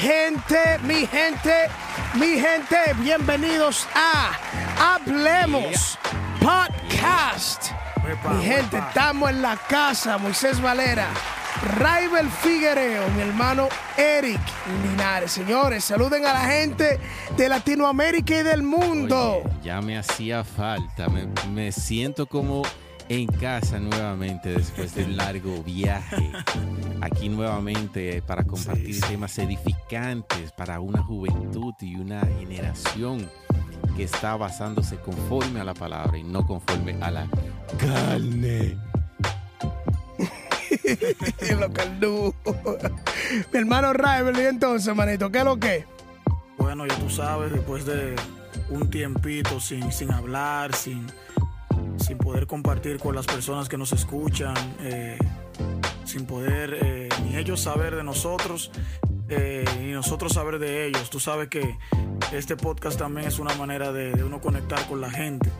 gente, mi gente, mi gente, bienvenidos a Hablemos Podcast. Mi gente, estamos en la casa, Moisés Valera, Raibel Figuereo, mi hermano Eric Linares. Señores, saluden a la gente de Latinoamérica y del mundo. Ya me hacía falta, me, me siento como en casa nuevamente después de un largo viaje. Aquí nuevamente para compartir Sí, sí. temas edificantes para una juventud y una generación que está basándose conforme a la palabra y no conforme a la carne. Lo caldú. Mi hermano Raibel, y entonces, manito, ¿qué es lo que? Bueno, ya tú sabes, después de un tiempito sin, sin hablar, sin, sin poder compartir con las personas que nos escuchan, eh, sin poder eh, ni ellos saber de nosotros, eh, ni nosotros saber de ellos. Tú sabes que este podcast también es una manera de, uno conectar con la gente.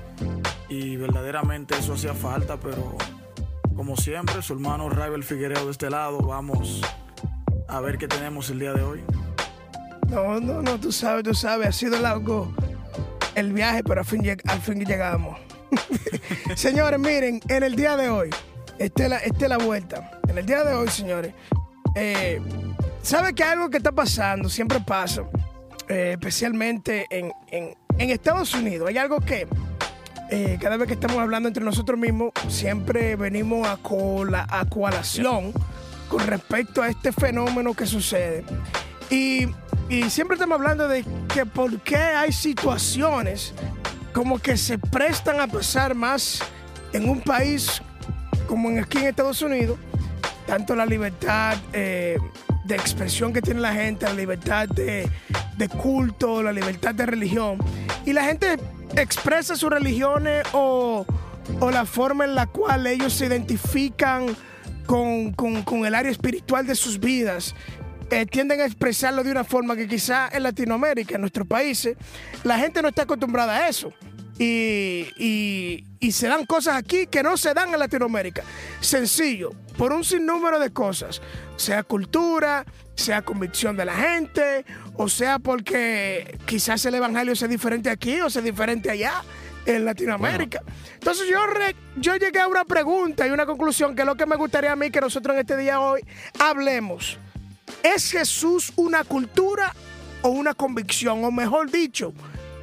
Y verdaderamente eso hacía falta, pero como siempre, su hermano Raibel Figuereo de este lado, vamos a ver qué tenemos el día de hoy. No, no, no, tú sabes, tú sabes, ha sido largo el viaje, pero al fin, al fin llegamos. señores, miren, en el día de hoy, esta es la, esta es la vuelta. En el día de hoy, señores, eh, ¿sabe que algo que está pasando siempre pasa? Eh, especialmente en, en- en Estados Unidos. Hay algo que eh, cada vez que estamos hablando entre nosotros mismos, siempre venimos a, cola, a coalación con respecto a este fenómeno que sucede. Y, y siempre estamos hablando de que por qué hay situaciones como que se prestan a pasar más en un país como en aquí en Estados Unidos, tanto la libertad eh, de expresión que tiene la gente, la libertad de, culto, la libertad de religión. Y la gente expresa sus religiones o, la forma en la cual ellos se identifican con el área espiritual de sus vidas. Eh, tienden a expresarlo de una forma que quizá en Latinoamérica, en nuestros países, la gente no está acostumbrada a eso. Y, y- y se dan cosas aquí que no se dan en Latinoamérica. Sencillo, por un sinnúmero de cosas, sea cultura, sea convicción de la gente, o sea porque quizás el evangelio sea diferente aquí o sea diferente allá en Latinoamérica. Entonces yo, re- yo llegué a una pregunta y una conclusión que es lo que me gustaría a mí que nosotros en este día hoy hablemos. ¿Es Jesús una cultura o una convicción? O mejor dicho,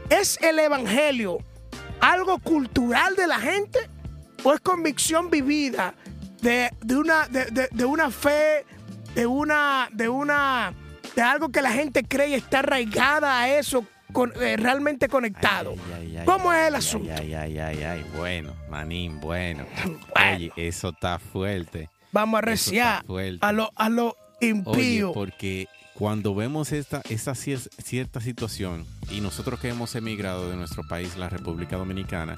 ¿es el evangelio algo cultural de la gente o es convicción vivida de, de una, de, de- de una fe, de una, de una, de algo que la gente cree y está arraigada a eso, con- eh, realmente conectado? Ay, ay, ay, ¿Cómo es el asunto? Ay, ay, ay, ay, bueno, manín, bueno. Bueno. Oye, eso está fuerte. Vamos a reciar a lo Oye, impío. porque cuando vemos esta, esta cier- cierta situación y nosotros que hemos emigrado de nuestro país, la República Dominicana,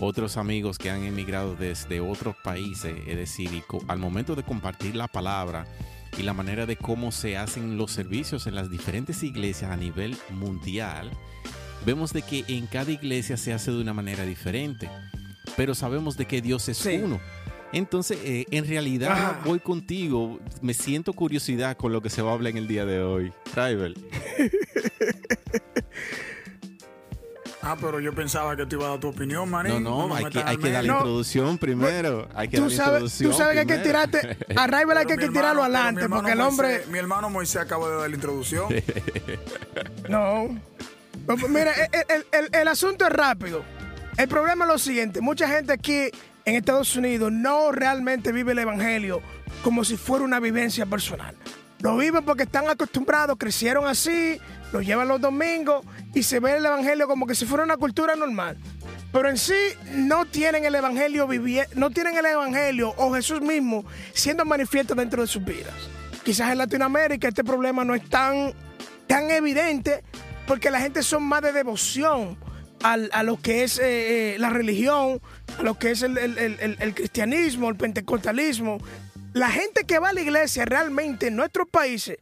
otros amigos que han emigrado desde otros países, es decir, al momento de compartir la palabra y la manera de cómo se hacen los servicios en las diferentes iglesias a nivel mundial, vemos de que en cada iglesia se hace de una manera diferente, pero sabemos de que Dios es Sí. uno. Entonces, eh, en realidad voy contigo. Me siento curiosidad con lo que se va a hablar en el día de hoy. Tribal. Ah, pero yo pensaba que te iba a dar tu opinión, manín. No, no, hay que, hay que dar la. No. introducción primero. Hay que Tú dar la sabes, introducción. tú sabes que hay que tirarte, a Raibel hay que, tirarlo adelante, porque el hombre... Moisés- mi hermano Moisés acaba de dar la introducción. No. Mira, el, el- el- el asunto es rápido. El problema es lo siguiente. Mucha gente aquí en Estados Unidos no realmente vive el Evangelio como si fuera una vivencia personal. Lo viven porque están acostumbrados, crecieron así, lo llevan los domingos y se ve el Evangelio como que si fuera una cultura normal. Pero en sí no tienen el Evangelio no tienen el Evangelio o Jesús mismo siendo manifiesto dentro de sus vidas. Quizás en Latinoamérica este problema no es tan, tan evidente porque la gente son más de devoción al- a lo que es eh, eh, la religión, a lo que es el, el- el- cristianismo, el pentecostalismo. La gente que va a la iglesia realmente en nuestros países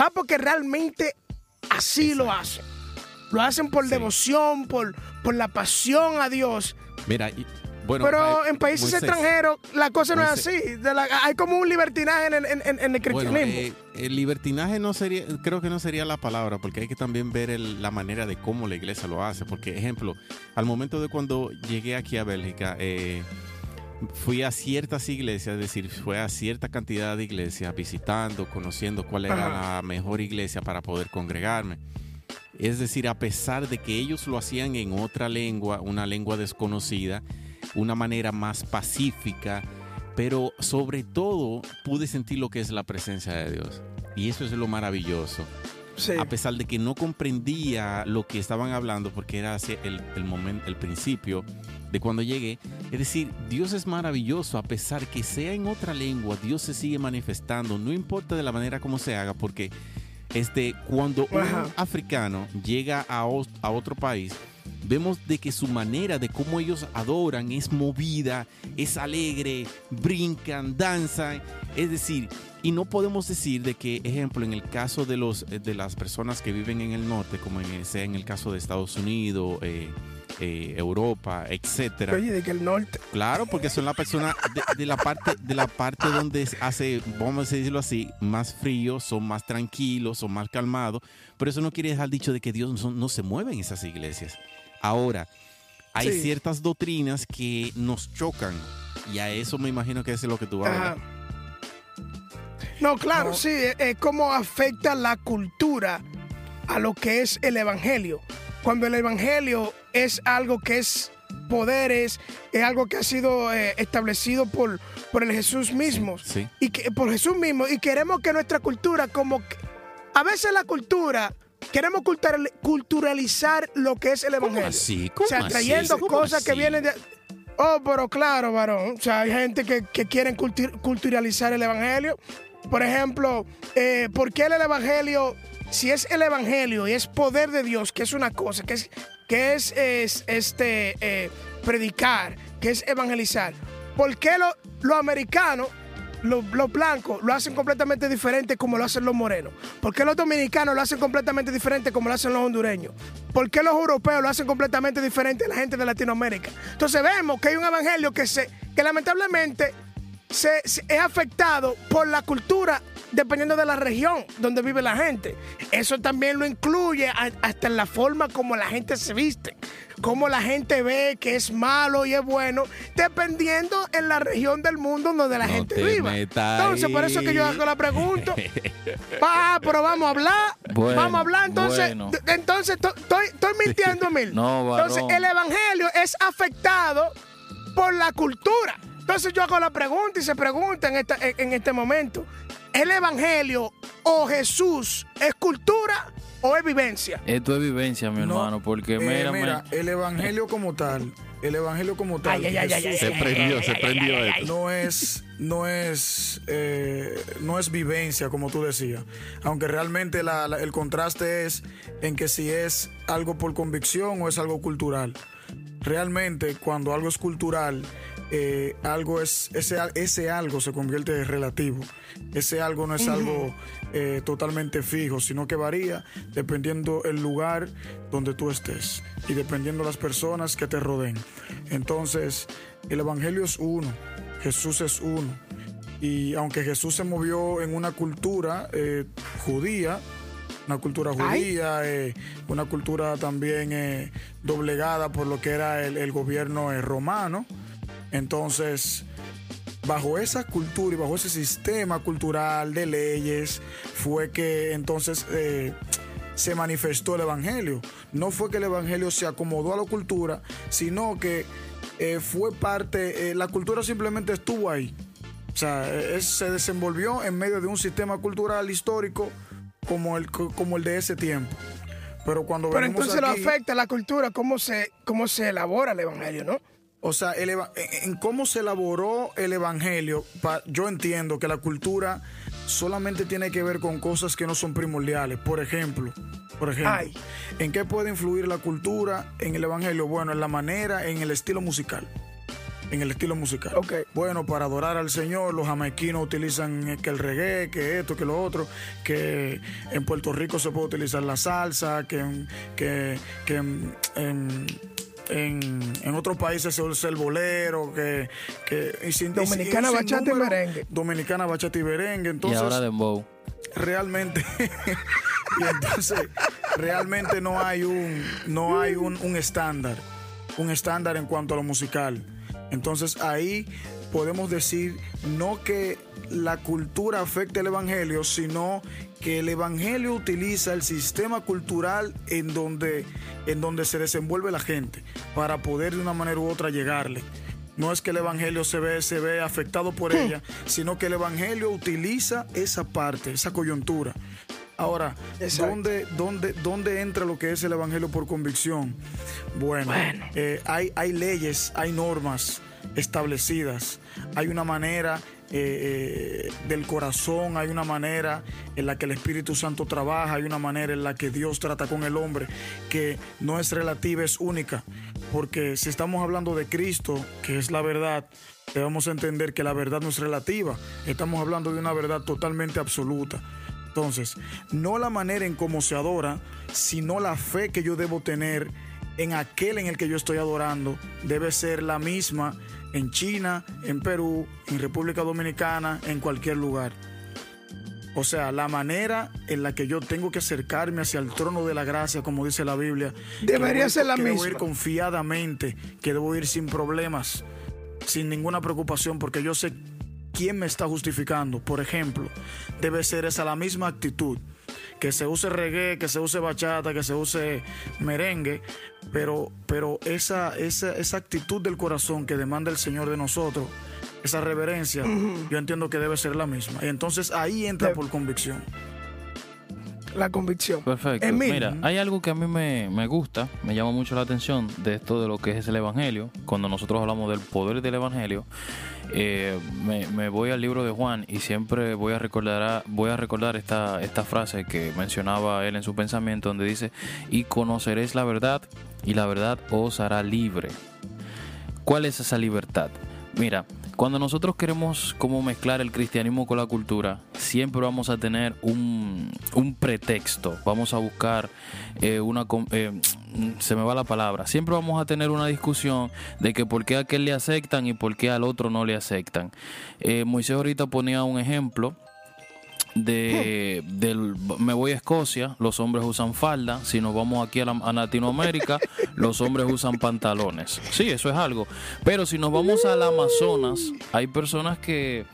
va porque realmente así lo hacen. Lo hacen por Sí. devoción, por, por la pasión a Dios. Mira, y pero en países extranjeros la cosa no es así. hay como un libertinaje en, el cristianismo. Eh, el libertinaje no sería, creo que no sería la palabra, porque hay que también ver la manera de cómo la iglesia lo hace. Porque, ejemplo, al momento de cuando llegué aquí a Bélgica, eh, fui a ciertas iglesias, es decir, fue a cierta cantidad de iglesias visitando, conociendo cuál era la mejor iglesia para poder congregarme. Es decir, a pesar de que ellos lo hacían en otra lengua, una lengua desconocida, una manera más pacífica, pero sobre todo pude sentir lo que es la presencia de Dios. Y eso es lo maravilloso. A pesar de que no comprendía lo que estaban hablando, porque era el, el, momento, el principio de cuando llegué. Es decir, Dios es maravilloso, a pesar que sea en otra lengua, Dios se sigue manifestando, no importa de la manera como se haga, porque este, cuando un africano llega a, a otro país, vemos de que su manera de cómo ellos adoran es movida, es alegre, brincan, danzan, es decir, y no podemos decir de que, ejemplo, en el caso de los de las personas que viven en el norte, como en, sea en el caso de Estados Unidos, eh, eh, Europa, etcétera. Oye, de que el norte. Claro, porque son las personas de, la parte de la parte donde hace, vamos a decirlo así, más frío, son más tranquilos, son más calmados. Pero eso no quiere dejar dicho de que Dios no, se mueve en esas iglesias. Ahora, hay ciertas doctrinas que nos chocan y a eso me imagino que es lo que tú hablas. No, claro, sí, es cómo afecta la cultura a lo que es el evangelio. Cuando el evangelio es algo que es poderes, es algo que ha sido eh, establecido por, por el Jesús mismo. Y que, por Jesús mismo. Y queremos que nuestra cultura, como a veces la cultura, queremos culturalizar lo que es el Evangelio. así? o sea, trayendo cosas que vienen de. Oh, pero claro, varón. O sea, hay gente que, que quieren culturalizar el Evangelio. Por ejemplo, eh, ¿por qué el Evangelio, si es el Evangelio y es poder de Dios, que es una cosa, que es que es, este, eh, predicar, que es evangelizar. ¿Por qué los americanos, los, blancos, lo hacen completamente diferente como lo hacen los morenos? ¿Por qué los dominicanos lo hacen completamente diferente como lo hacen los hondureños? ¿Por qué los europeos lo hacen completamente diferente a la gente de Latinoamérica? Entonces vemos que hay un evangelio que, se, que lamentablemente se, es afectado por la cultura dependiendo de la región donde vive la gente. Eso también lo incluye hasta en la forma como la gente se viste, cómo la gente ve que es malo y es bueno, dependiendo en la región del mundo donde la gente viva. Entonces, por eso que yo hago la pregunta. ah, pero vamos a hablar. vamos a hablar. Entonces, entonces estoy, mintiendo, Mil. No, entonces, el evangelio es afectado por la cultura. Entonces yo hago la pregunta y se pregunta en, en este momento, ¿el Evangelio o Jesús es cultura o es vivencia? Esto es vivencia, mi hermano, porque eh, mira, el Evangelio como tal, el Evangelio como tal, se prendió, se prendió No es, no es, eh, no es vivencia como tú decías, aunque realmente el contraste es en que si es algo por convicción o es algo cultural. Realmente cuando algo es cultural eh, algo es, ese, ese algo se convierte en relativo. Ese algo no es algo eh, totalmente fijo, sino que varía dependiendo el lugar donde tú estés y dependiendo las personas que te rodeen. Entonces, el Evangelio es uno, Jesús es uno. Y aunque Jesús se movió en una cultura eh, judía, una cultura judía, una cultura también doblegada por lo que era el gobierno romano, entonces, bajo esa cultura y bajo ese sistema cultural de leyes, fue que entonces eh, se manifestó el Evangelio. No fue que el Evangelio se acomodó a la cultura, sino que eh, fue parte, eh, la cultura simplemente estuvo ahí. O sea, se desenvolvió en medio de un sistema cultural histórico como el, como el de ese tiempo. Pero cuando Pero entonces lo afecta la cultura, cómo se, cómo se elabora el evangelio, ¿no? O sea, en cómo se elaboró el Evangelio, yo entiendo que la cultura solamente tiene que ver con cosas que no son primordiales. Por ejemplo, por ejemplo, ¿en qué puede influir la cultura en el Evangelio? Bueno, en la manera, en el estilo musical. En el estilo musical. Okay. Bueno, para adorar al Señor, los jamaiquinos utilizan que el reggae, que esto, que lo otro, que en Puerto Rico se puede utilizar la salsa, que, que, que en en, en otros países se usa el bolero, que, que y sin- y Dominicana, y sin bachata y merengue. Dominicana, bachata y merengue. y Entonces, ahora Dembow. realmente y entonces realmente no hay un no hay un, un estándar un estándar en cuanto a lo musical entonces ahí podemos decir no que la cultura afecte el evangelio sino que el evangelio utiliza el sistema cultural en donde en donde se desenvuelve la gente para poder de una manera u otra llegarle no es que el evangelio se ve, se ve afectado por ella, sino que el evangelio utiliza esa parte, esa coyuntura. Ahora. ¿dónde, dónde, ¿dónde entra lo que es el evangelio por convicción? Bueno, eh, hay, hay leyes, hay normas establecidas, hay una manera eh, eh, del corazón, hay una manera en la que el Espíritu Santo trabaja, hay una manera en la que Dios trata con el hombre que no es relativa, es única. Porque si estamos hablando de Cristo, que es la verdad, debemos entender que la verdad no es relativa, estamos hablando de una verdad totalmente absoluta. Entonces, no la manera en cómo se adora, sino la fe que yo debo tener en aquel en el que yo estoy adorando, debe ser la misma en China, en Perú, en República Dominicana, en cualquier lugar. O sea, la manera en la que yo tengo que acercarme hacia el trono de la gracia, como dice la Biblia, Debería debo ir- ser la que Debo ir misma. confiadamente, que debo ir sin problemas, sin ninguna preocupación, porque yo sé quién me está justificando. Por ejemplo, debe ser esa la misma actitud. Que se use reggae, que se use bachata, que se use merengue, pero, pero esa, esa, esa actitud del corazón que demanda el Señor de nosotros, esa reverencia, yo entiendo que debe ser la misma. Y entonces ahí entra por convicción. La convicción. Perfecto. Emil. Mira, hay algo que a mí me, me gusta, me llama mucho la atención de esto de lo que es el Evangelio. Cuando nosotros hablamos del poder del Evangelio, eh, me, me voy al libro de Juan y siempre voy a recordar, voy a recordar esta, esta frase que mencionaba él en su pensamiento, donde dice, y conoceréis la verdad y la verdad os hará libre. ¿Cuál es esa libertad? Mira, cuando nosotros queremos como mezclar el cristianismo con la cultura, siempre vamos a tener un, un pretexto, vamos a buscar eh, una... eh, se me va la palabra, siempre vamos a tener una discusión de que por qué a aquel le aceptan y por qué al otro no le aceptan. Eh, Moisés ahorita ponía un ejemplo de del me voy a Escocia, los hombres usan falda, si nos vamos aquí a, la- a Latinoamérica, los hombres usan pantalones. Sí, eso es algo. Pero si nos vamos al Amazonas, hay personas que,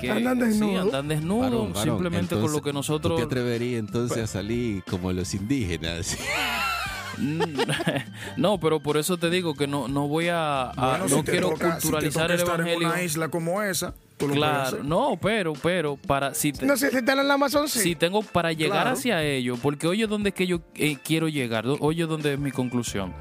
que Andan sí, desnudos. andan desnudos, Varón, varón. simplemente con lo que nosotros ¿Tú te atreverías entonces a salir como los indígenas? No, pero por eso te digo que no, no voy a, a- Bueno, no si quiero toca- si te culturalizar toca el estar evangelio. en una isla como esa, tú lo puedes Claro, hacer. no, pero, pero, para si te- No sé si están en la Amazon, sí. si tengo para llegar Claro. hacia ello, porque oye dónde es que yo eh, quiero llegar, oye dónde es mi conclusión.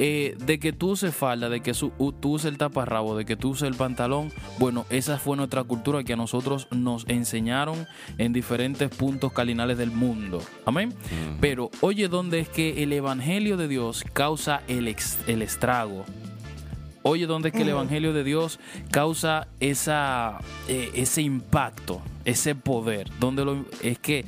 Eh, de que tú uses falda, de que su- tú uses el taparrabo, de que tú uses el pantalón, bueno, esa fue nuestra cultura que a nosotros nos enseñaron en diferentes puntos calinales del mundo. Amén. Pero oye dónde es que el evangelio de Dios causa el, ex- el estrago. Oye, ¿dónde es que el Evangelio de Dios causa esa, eh, ese impacto, ese poder? Donde lo, es que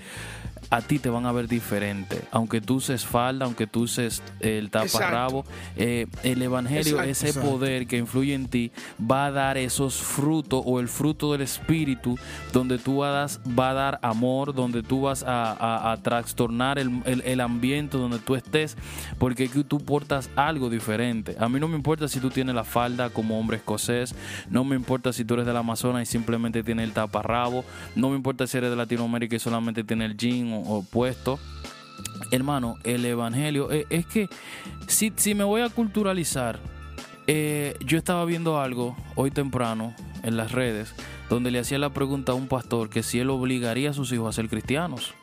a ti te van a ver diferente. Aunque tú uses falda, aunque tú uses el taparrabo, eh, el Evangelio, Exacto, ese exacto. poder que influye en ti, va a dar esos frutos o el fruto del Espíritu, donde tú vas, va a dar amor, donde tú vas a, a- a trastornar el, el- el ambiente donde tú estés, porque aquí tú portas algo diferente. A mí no me importa si tú tienes la falda como hombre escocés, no me importa si tú eres del Amazonas y simplemente tienes el taparrabo, no me importa si eres de Latinoamérica y solamente tienes el jean o, o puesto. Hermano, el evangelio eh, es que si, si me voy a culturalizar, eh, yo estaba viendo algo hoy temprano en las redes donde le hacía la pregunta a un pastor que si él obligaría a sus hijos a ser cristianos.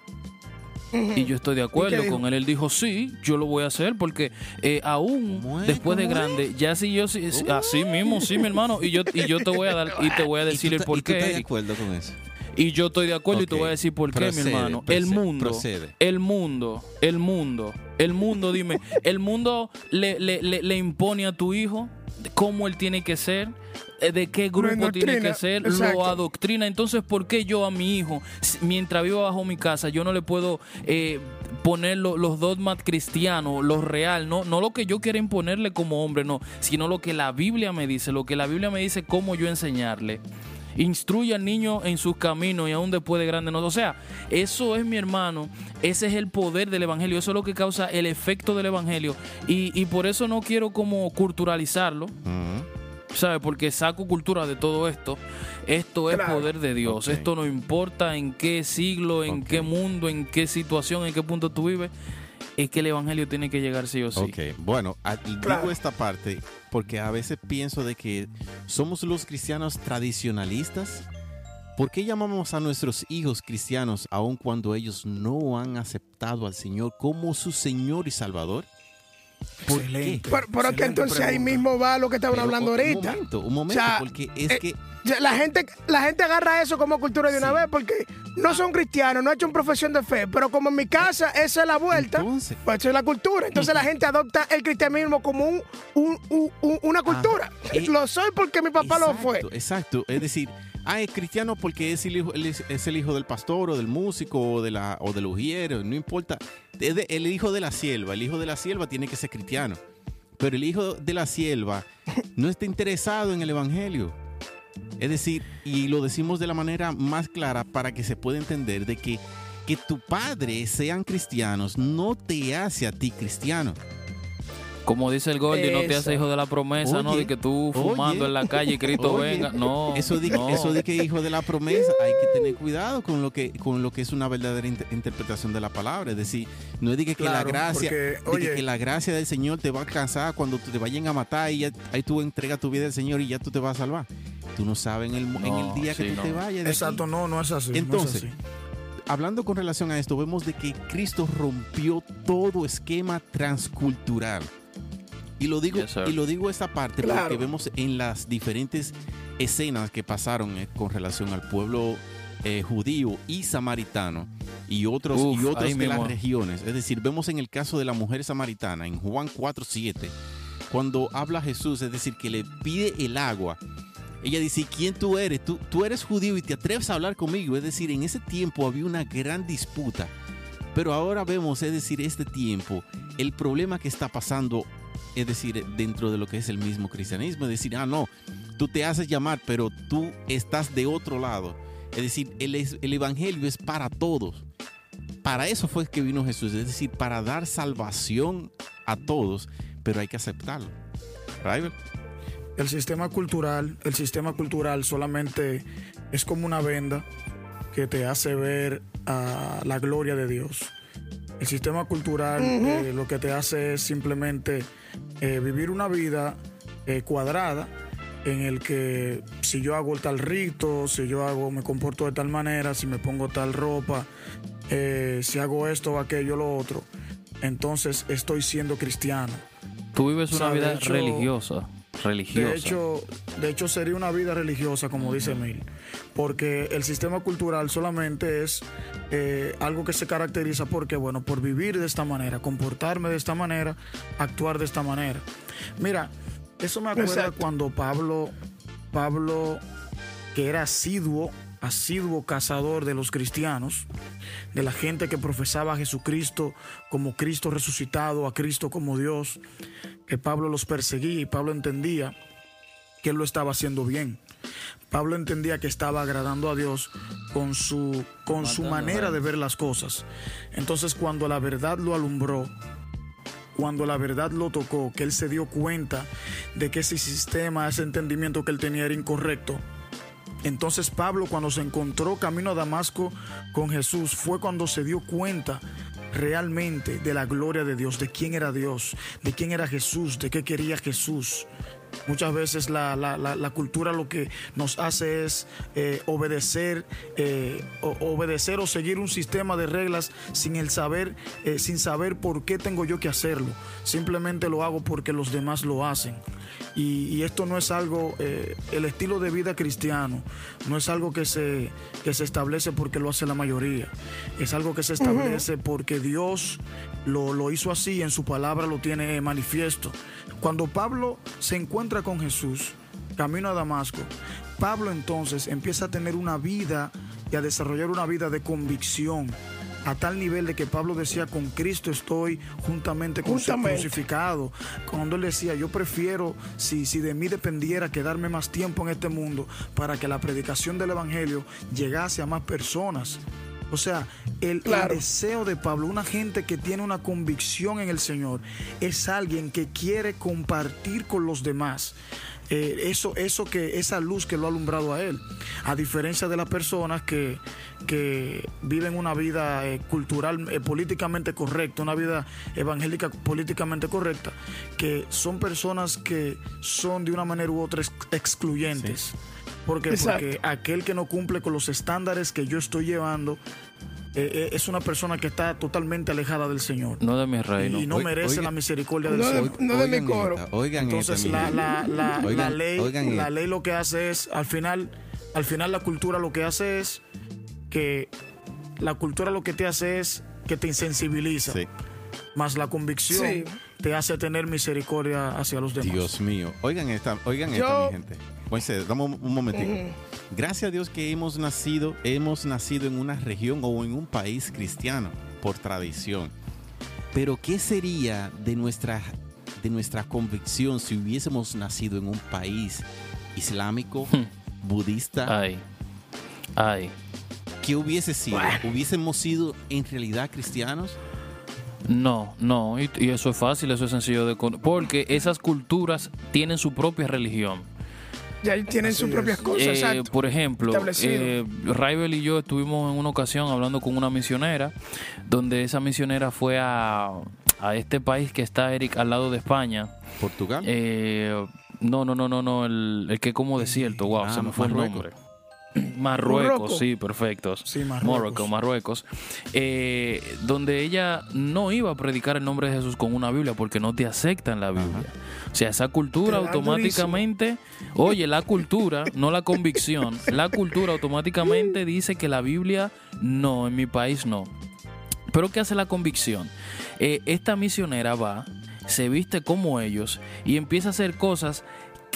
Y yo estoy de acuerdo con él. Él dijo, sí, yo lo voy a hacer porque eh, aún después de grande, ya si yo, si- así mismo, sí, mi hermano, y yo, y yo te voy a dar, y te voy a decir ¿Y el tú, por y tú estás de acuerdo con eso? Y yo estoy de acuerdo y te voy a decir por qué, mi hermano. procede, el mundo, procede. el mundo, el mundo, el mundo, dime, el mundo le, le, le, le impone a tu hijo cómo él tiene que ser, eh, de qué grupo tiene que ser, exacto. lo adoctrina. Entonces, ¿por qué yo a mi hijo, mientras viva bajo mi casa, yo no le puedo eh, poner los dogmas cristianos, lo real, no, no lo que yo quiera imponerle como hombre, no, sino lo que la Biblia me dice, lo que la Biblia me dice, cómo yo enseñarle. Instruye al niño en sus caminos y aún después de grande no. O sea, eso es mi hermano, ese es el poder del Evangelio, eso es lo que causa el efecto del Evangelio. Y, por eso no quiero como culturalizarlo. ¿Sabes? Porque saco cultura de todo esto. Esto es poder de Dios. Esto no importa en qué siglo, en qué mundo, en qué situación, en qué punto tú vives. Es que el evangelio tiene que llegar sí o sí. Ok, bueno, digo esta parte porque a veces pienso de que somos los cristianos tradicionalistas. ¿Por qué llamamos a nuestros hijos cristianos aun cuando ellos no han aceptado al Señor como su Señor y Salvador? Excelente. Pero, que entonces ahí mismo va lo que estaban hablando ahorita. Un momento, un momento, porque es eh, que la gente, la gente agarra eso como cultura de una vez porque no son cristianos, no han hecho una profesión de fe, pero como en mi casa esa es la vuelta, pues eso es la cultura. Entonces la gente adopta el cristianismo como un, una cultura. Eh, lo soy porque mi papá lo fue. Exacto, es decir, ah, es cristiano porque es el hijo, es el hijo del pastor o del músico o, de la, o del ujiero, no importa. Es el hijo de la sierva, el hijo de la sierva tiene que ser cristiano. Pero el hijo de la sierva no está interesado en el evangelio. Es decir, y lo decimos de la manera más clara para que se pueda entender de que que tu padre sean cristianos no te hace a ti cristiano. Como dice el Gordy, no te hace hijo de la promesa, ¿no? De que tú fumando en la calle y Cristo venga. No. Eso de, eso de que hijo de la promesa, hay que tener cuidado con lo que, con lo que es una verdadera interpretación de la palabra. Es decir, no es de que, la gracia, que la gracia del Señor te va a alcanzar cuando te vayan a matar y ahí tú entregas tu vida al Señor y ya tú te vas a salvar. Tú no sabes en el, en el día que tú te vayas. Exacto, no, no es así. Entonces, hablando con relación a esto, vemos de que Cristo rompió todo esquema transcultural. Y lo digo, y lo digo esta parte porque vemos en las diferentes escenas que pasaron eh, con relación al pueblo eh, judío y samaritano y otros y otros de las regiones. Es decir, vemos en el caso de la mujer samaritana en Juan 4:7 cuando habla Jesús, es decir, que le pide el agua. Ella dice, ¿quién tú eres? Tú, tú eres judío y te atreves a hablar conmigo. Es decir, en ese tiempo había una gran disputa. Pero ahora vemos, es decir, este tiempo, el problema que está pasando es decir, dentro de lo que es el mismo cristianismo, es decir, ah, no, tú te haces llamar, pero tú estás de otro lado. Es decir, el, el Evangelio es para todos. Para eso fue que vino Jesús, es decir, para dar salvación a todos, pero hay que aceptarlo. El sistema cultural, el sistema cultural solamente es como una venda que te hace ver a la gloria de Dios. El sistema cultural eh, lo que te hace es simplemente eh, vivir una vida eh, cuadrada en el que si yo hago tal rito, si yo hago, me comporto de tal manera, si me pongo tal ropa, si hago esto o aquello o lo otro, entonces estoy siendo cristiano. Tú vives una vida religiosa religiosa. De hecho, de hecho sería una vida religiosa, como dice Mil, porque el sistema cultural solamente es eh, algo que se caracteriza porque, bueno, por vivir de esta manera, comportarme de esta manera, actuar de esta manera. Mira, eso me acuerda cuando Pablo, Pablo, que era asiduo, asiduo cazador de los cristianos, de la gente que profesaba a Jesucristo como Cristo resucitado, a Cristo como Dios, que Pablo los perseguía y Pablo entendía que él lo estaba haciendo bien. Pablo entendía que estaba agradando a Dios con su, con su manera de ver las cosas. Entonces cuando la verdad lo alumbró, cuando la verdad lo tocó, que él se dio cuenta de que ese sistema, ese entendimiento que él tenía era incorrecto, entonces Pablo cuando se encontró camino a Damasco con Jesús fue cuando se dio cuenta realmente de la gloria de Dios, de quién era Dios, de quién era Jesús, de qué quería Jesús. Muchas veces la, cultura lo que nos hace es eh, obedecer, eh, obedecer o seguir un sistema de reglas sin el saber, eh, sin saber por qué tengo yo que hacerlo. Simplemente lo hago porque los demás lo hacen. Y, esto no es algo, el estilo de vida cristiano, no es algo que se, que se establece porque lo hace la mayoría. Es algo que se establece porque Dios lo, lo hizo así, y en su palabra lo tiene manifiesto. Cuando Pablo se encuentra con Jesús, camino a Damasco, Pablo entonces empieza a tener una vida y a desarrollar una vida de convicción, a tal nivel de que Pablo decía, con Cristo estoy juntamente, con Juntamente. crucificado. Cuando él decía, yo prefiero, si, si de mí dependiera, quedarme más tiempo en este mundo para que la predicación del Evangelio llegase a más personas. O sea, el, deseo de Pablo, una gente que tiene una convicción en el Señor, es alguien que quiere compartir con los demás. Eh, eso, eso que, esa luz que lo ha alumbrado a él. A diferencia de las personas que, que viven una vida eh, cultural, eh, políticamente correcta, una vida evangélica políticamente correcta, que son personas que son de una manera u otra ex- excluyentes. Porque, porque aquel que no cumple con los estándares que yo estoy llevando eh, eh, es una persona que está totalmente alejada del Señor. No de mi reino. Y no merece la misericordia del No Señor. no de mi coro. esta, oigan Entonces esta, la, la, la, Oigan- la ley, oigan la esta. ley lo que hace es, al final, al final la cultura lo que hace es que la cultura lo que te hace es que te insensibiliza. Sí. Más la convicción Sí. te hace tener misericordia hacia los demás. Dios mío. Oigan esta, oigan esta, mi gente. Moisés, dame un, un momentico. Gracias a Dios que hemos nacido, hemos nacido en una región o en un país cristiano por tradición. Pero ¿qué sería de nuestra, de nuestra convicción si hubiésemos nacido en un país islámico, budista? Ay. Ay. ¿Qué hubiese sido? ¿Hubiésemos sido en realidad cristianos? No, no, y, y eso es fácil, eso es sencillo de porque esas culturas tienen su propia religión. Ya tienen sus propias es. cosas, Eh, por ejemplo, eh, Raibel y yo estuvimos en una ocasión hablando con una misionera, donde esa misionera fue a, a este país que está, Eric, al lado de España. ¿Portugal? Eh, no, no, no, no, no, el, el que como desierto, wow, Ah, se me fue el nombre. Marruecos, sí, perfectos. Sí, Marruecos. Morocco, Marruecos. Eh, donde ella no iba a predicar el nombre de Jesús con una Biblia porque no te aceptan la Biblia. O sea, esa cultura automáticamente, oye, la cultura, no la convicción, la cultura automáticamente dice que la Biblia no, en mi país no. Pero ¿qué hace la convicción? Eh, esta misionera va, se viste como ellos y empieza a hacer cosas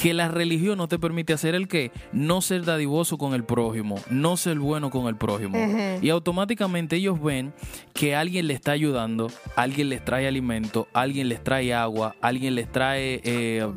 que la religión no te permite hacer el que no ser dadivoso con el prójimo, no ser bueno con el prójimo. Y automáticamente ellos ven que alguien le está ayudando, alguien les trae alimento, alguien les trae agua, alguien les trae eh,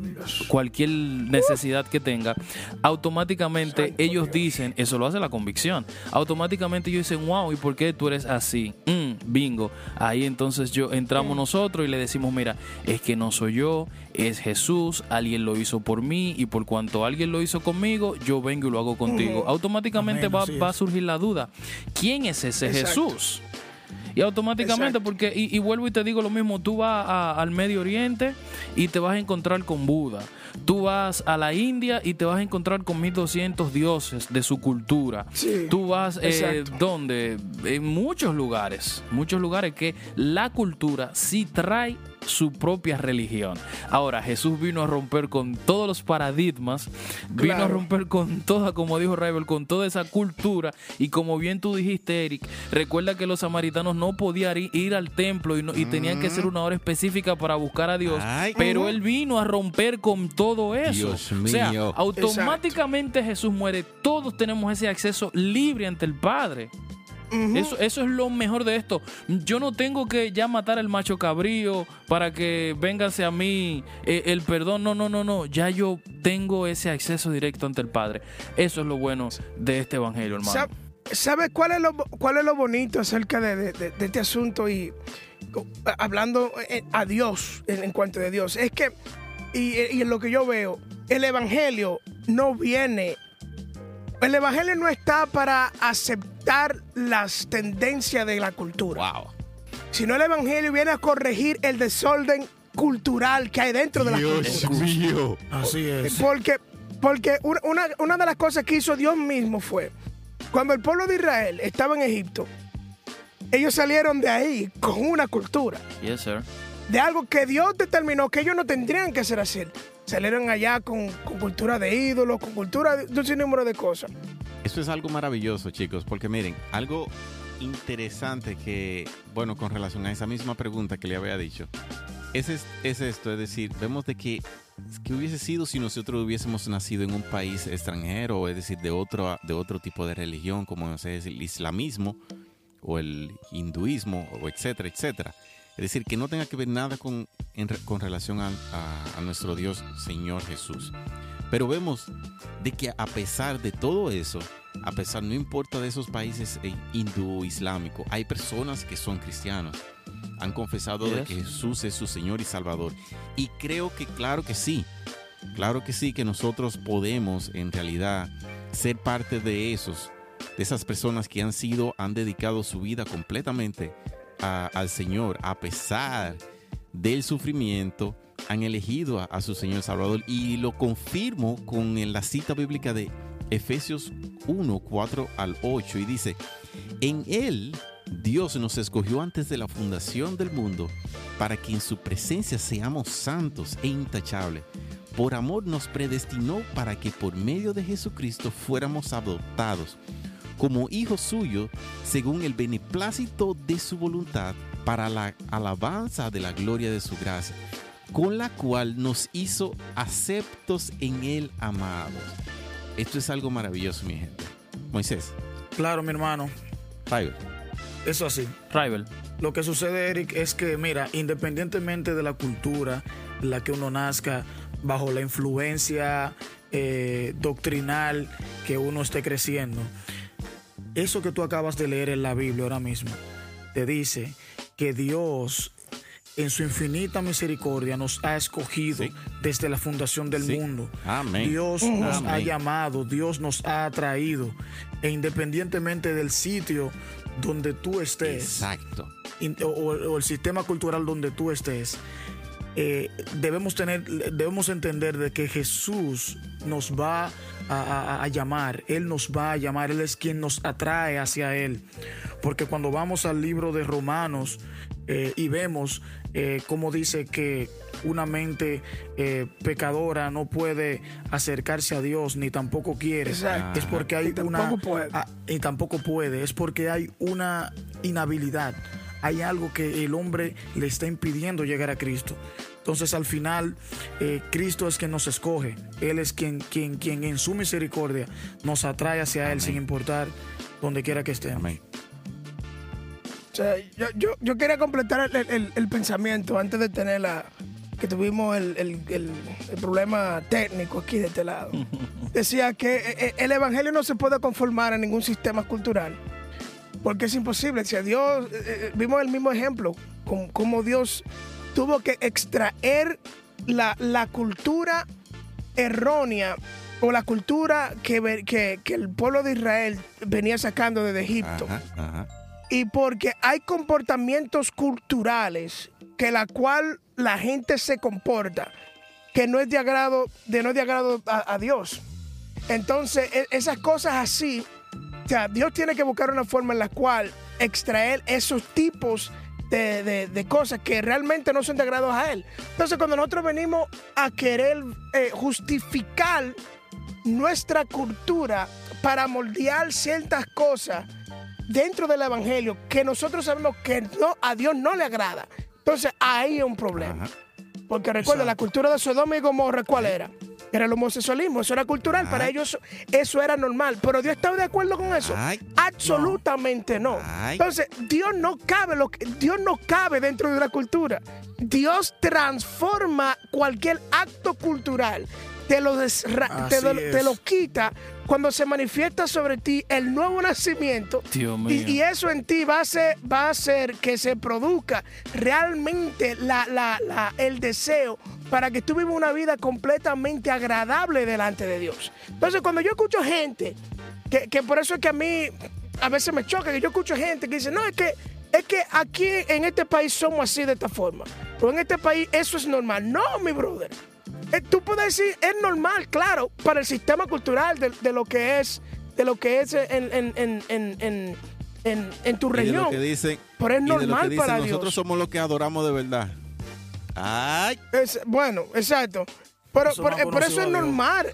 cualquier necesidad que tenga. Automáticamente ellos dicen, eso lo hace la convicción. Automáticamente ellos dicen, wow, ¿y por qué tú eres así? Mm, bingo. Ahí entonces yo entramos nosotros y le decimos, mira, es que no soy yo, es Jesús, alguien lo hizo por mí y por cuanto alguien lo hizo conmigo, yo vengo y lo hago contigo. Automáticamente Amén, va, a surgir la duda. ¿Quién es ese Exacto. Jesús? Y automáticamente, Exacto. porque, y, y vuelvo y te digo lo mismo, tú vas a- al Medio Oriente y te vas a encontrar con Buda. Tú vas a la India y te vas a encontrar con 1200 dioses de su cultura. Sí, Tú vas, eh. ¿dónde? En muchos lugares, muchos lugares que la cultura sí trae su propia religión. Ahora, Jesús vino a romper con todos los paradigmas, vino a romper con toda, como dijo Raibel, con toda esa cultura. Y como bien tú dijiste, Eric, recuerda que los samaritanos no podían ir, al templo y, no- y tenían que ser una hora específica para buscar a Dios. Ay. pero él vino a romper con todo eso. Dios O sea, automáticamente Jesús muere. Todos tenemos ese acceso libre ante el Padre. Eso, eso es lo mejor de esto. Yo no tengo que ya matar al macho cabrío para que véngase a mí eh, el perdón. No, no, no, no. Ya yo tengo ese acceso directo ante el Padre. Eso es lo bueno de este evangelio, hermano. Sa- ¿Sabes cuál es lo, cuál es lo bonito acerca de, de- de- de este asunto? Y hablando eh, a Dios, en, en cuanto de Dios, es que, y, y en lo que yo veo, el Evangelio no viene, el Evangelio no está para aceptar las tendencias de la cultura, Wow. sino el Evangelio viene a corregir el desorden cultural que hay dentro de la cultura. mío. Así es. Porque, porque una de las cosas que hizo Dios mismo fue, cuando el pueblo de Israel estaba en Egipto, ellos salieron de ahí con una cultura, Yes, sir. de algo que Dios determinó que ellos no tendrían que ser así. Salieron allá con, con cultura de ídolos, con cultura de, un sinnúmero de cosas. Eso es algo maravilloso, chicos, porque miren, algo interesante que, bueno, con relación a esa misma pregunta que le había dicho, es, es, es esto, es decir, vemos de que, que hubiese sido si nosotros hubiésemos nacido en un país extranjero, es decir, de otro, de otro tipo de religión, como es el islamismo, o el hinduismo, o etcétera, etcétera. Es decir, que no tenga que ver nada con, con relación a, a, nuestro Dios Señor Jesús. Pero vemos de que a pesar de todo eso, a pesar, no importa de esos países eh, hindú-islámicos, hay personas que son cristianos. Han confesado de que Jesús es su Señor y Salvador. Y creo que claro que sí, claro que sí, que nosotros podemos en realidad ser parte de esos, de esas personas que han sido, han dedicado su vida completamente al Señor, a pesar del sufrimiento, han elegido a, su Señor Salvador. Y lo confirmo con la cita bíblica de Efesios 1, 4 al 8. Y dice, en Él Dios nos escogió antes de la fundación del mundo para que en su presencia seamos santos e intachables. Por amor nos predestinó para que por medio de Jesucristo fuéramos adoptados como hijos suyos según el beneplácito de su voluntad para la alabanza de la gloria de su gracia, con la cual nos hizo aceptos en el amado. Esto es algo maravilloso, mi gente. Moisés. Claro, mi hermano. Rival. Eso así. Rival. Lo que sucede, Eric, es que, mira, independientemente de la cultura en la que uno nazca, bajo la influencia eh, doctrinal que uno esté creciendo, eso que tú acabas de leer en la Biblia ahora mismo, te dice que Dios en su infinita misericordia nos ha escogido desde la fundación del mundo. Dios nos ha llamado, Dios nos ha atraído, e independientemente del sitio donde tú estés, Exacto. o, el sistema cultural donde tú estés, eh, debemos tener, debemos entender de que Jesús nos va a, llamar, Él nos va a llamar, Él es quien nos atrae hacia Él. Porque cuando vamos al libro de Romanos eh, y vemos eh, cómo dice que una mente pecadora no puede acercarse a Dios ni tampoco quiere, es porque hay una ah, y tampoco puede, es porque hay una inhabilidad hay algo que el hombre le está impidiendo llegar a Cristo. Entonces al final eh, Cristo es quien nos escoge, Él es quien, quien, quien en su misericordia nos atrae hacia Él sin importar donde quiera que estemos. yo, quería completar el, pensamiento antes de tener la, que tuvimos el, problema técnico aquí de este lado. Decía que eh, eh, el Evangelio no se puede conformar a ningún sistema cultural porque es imposible. Si Dios, eh, eh, vimos el mismo ejemplo, como, Dios tuvo que extraer la, cultura errónea o la cultura que, que, el pueblo de Israel venía sacando desde Egipto. Y porque hay comportamientos culturales que la cual la gente se comporta que no es de agrado, de no es de agrado a, a Dios. Entonces, e, esas cosas así o sea, Dios tiene que buscar una forma en la cual extraer esos tipos de, cosas que realmente no son de agrado a Él. Entonces, cuando nosotros venimos a querer eh, justificar nuestra cultura para moldear ciertas cosas dentro del Evangelio que nosotros sabemos que no, a Dios no le agrada, entonces ahí hay un problema. Porque recuerda, la cultura de Sodoma y Gomorra, ¿cuál era? Era el homosexualismo, eso era cultural, para ellos eso era normal. Pero Dios estaba de acuerdo con eso. Absolutamente no. Entonces, Dios no cabe lo que, Dios no cabe dentro de una cultura. Dios transforma cualquier acto cultural te lo, te, lo, quita cuando se manifiesta sobre ti el nuevo nacimiento. Y, eso en ti va a, ser, va a hacer que se produzca realmente la, el deseo para que tú vivas una vida completamente agradable delante de Dios. Entonces, cuando yo escucho gente, que, que por eso es que a mí a veces me choca, que yo escucho gente que dice, no, es que, es que aquí en este país somos así de esta forma. O en este país eso es normal. No, mi brother. Eh, tú puedes decir, es normal, claro, para el sistema cultural de, lo que es, de lo que es en, en, tu región. que dicen, pero es normal para Nosotros somos los que adoramos de verdad. Ay. bueno, exacto. Pero eso por, eso es normal.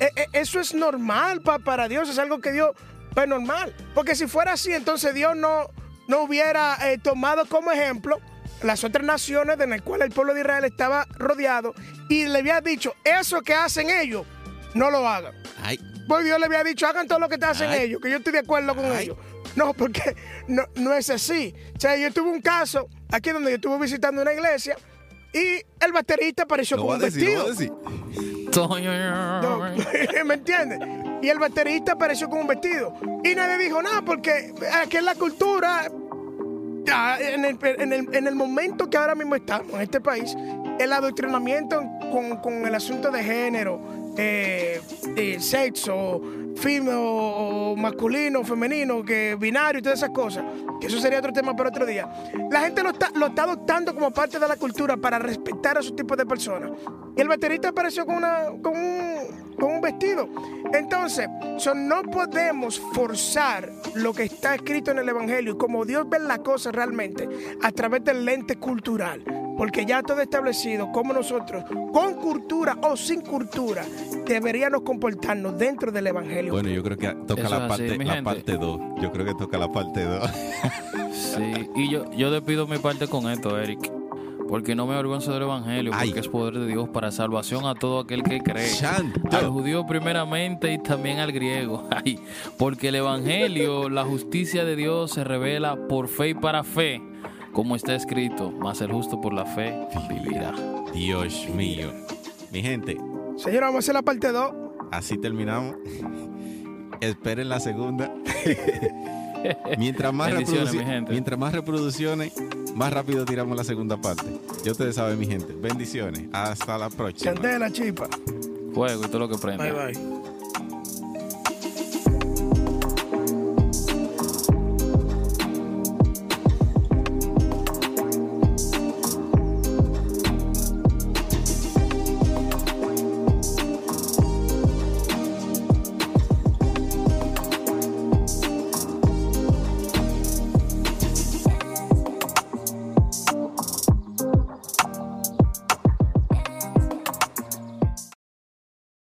Eh, eh, eso es normal para Dios, es algo que Dios es normal. Porque si fuera así, entonces Dios no, no hubiera tomado como ejemplo las otras naciones en las cuales el pueblo de Israel estaba rodeado y le había dicho, eso que hacen ellos, no lo hagan. Ay. Pues Dios le había dicho, hagan todo lo que te hacen ellos, que yo estoy de acuerdo con ellos. No, porque no, no es así. O sea, yo tuve un caso aquí donde yo estuve visitando una iglesia y el baterista apareció con un decir, vestido. No, ¿Me entiendes? Y el baterista apareció con un vestido. Y nadie dijo nada porque aquí en la cultura, en, el, en el- en el momento que ahora mismo estamos en este país, el adoctrinamiento con, con el asunto de género, eh, sexo, female o masculino, femenino, que binario y todas esas cosas, que eso sería otro tema para otro día. La gente lo está, lo está adoptando como parte de la cultura para respetar a esos tipos de personas. Y el baterista apareció con, una, con, un, con un vestido. Entonces, so, no podemos forzar lo que está escrito en el Evangelio y como Dios ve la cosa realmente a través del lente cultural. Porque ya todo establecido como nosotros, con cultura o sin cultura, deberíamos comportarnos dentro del Evangelio. Bueno, yo creo que toca Eso la así, parte, mi la gente. parte 2. Yo creo que toca la parte 2. Sí, y yo, yo despido mi parte con esto, Eric. Porque no me avergüenzo del Evangelio, Ay. porque es poder de Dios para salvación a todo aquel que cree. Santo. Al judío primeramente y también al griego. Ay, porque el Evangelio, la justicia de Dios se revela por fe y para fe, como está escrito, mas el justo por la fe vivirá. Dios mío. Mi gente, Señora, vamos a hacer la parte 2. así terminamos. Esperen la segunda. mientras, más mi gente. mientras más reproducciones, más rápido tiramos la segunda parte. Ya ustedes saben, mi gente. Bendiciones. Hasta la próxima. Candela, chipa. Fuego y todo lo que prenda. Bye bye.